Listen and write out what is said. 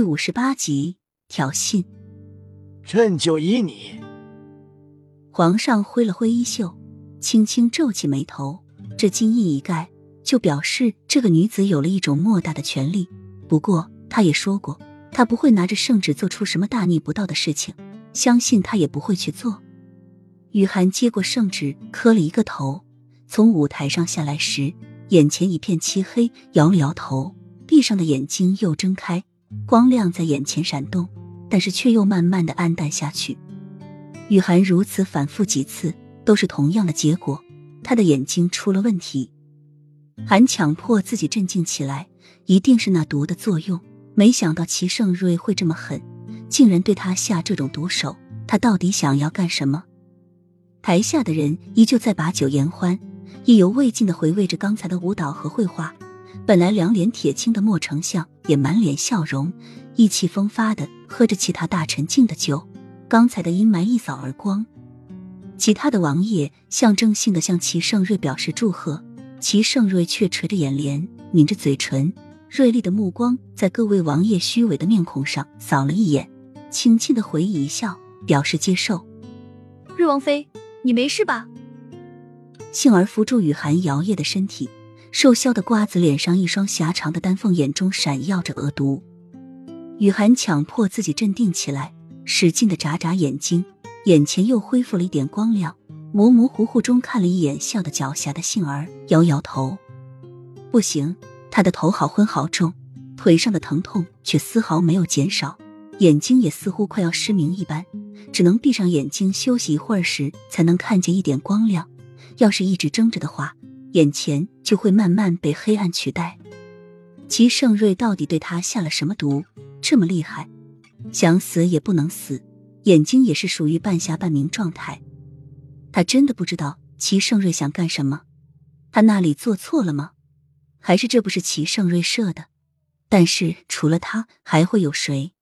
第五十八集挑衅，朕就依你。皇上挥了挥衣袖，轻轻皱起眉头，这金印一盖，就表示这个女子有了一种莫大的权力。不过，他也说过，他不会拿着圣旨做出什么大逆不道的事情，相信他也不会去做。雨涵接过圣旨，磕了一个头，从舞台上下来时，眼前一片漆黑，摇了摇头，闭上的眼睛又睁开。光亮在眼前闪动，但是却又慢慢的暗淡下去。雨涵如此反复几次，都是同样的结果，他的眼睛出了问题。韩强迫自己镇静起来，一定是那毒的作用。没想到齐盛瑞会这么狠，竟然对他下这种毒手。他到底想要干什么？台下的人依旧在把酒言欢，意犹未尽的回味着刚才的舞蹈和绘画。本来两脸铁青的莫丞相也满脸笑容，意气风发的喝着其他大臣敬的酒。刚才的阴霾一扫而光，其他的王爷象征性的向齐盛瑞表示祝贺，齐盛瑞却垂着眼帘，抿着嘴唇，锐利的目光在各位王爷虚伪的面孔上扫了一眼，轻轻的回忆一笑，表示接受。瑞王妃，你没事吧？幸而扶住雨涵摇曳的身体。瘦削的瓜子脸上，一双狭长的丹凤眼中闪耀着恶毒。雨涵强迫自己镇定起来，使劲的眨眨眼睛，眼前又恢复了一点光亮。模模糊糊中看了一眼笑得狡黠的杏儿，摇摇头：“不行。”他的头好昏好重，腿上的疼痛却丝毫没有减少，眼睛也似乎快要失明一般，只能闭上眼睛休息一会儿时才能看见一点光亮。要是一直睁着的话，眼前就会慢慢被黑暗取代。齐盛瑞到底对他下了什么毒？这么厉害，想死也不能死，眼睛也是属于半瞎半明状态。他真的不知道齐盛瑞想干什么？他那里做错了吗？还是这不是齐盛瑞设的？但是除了他，还会有谁？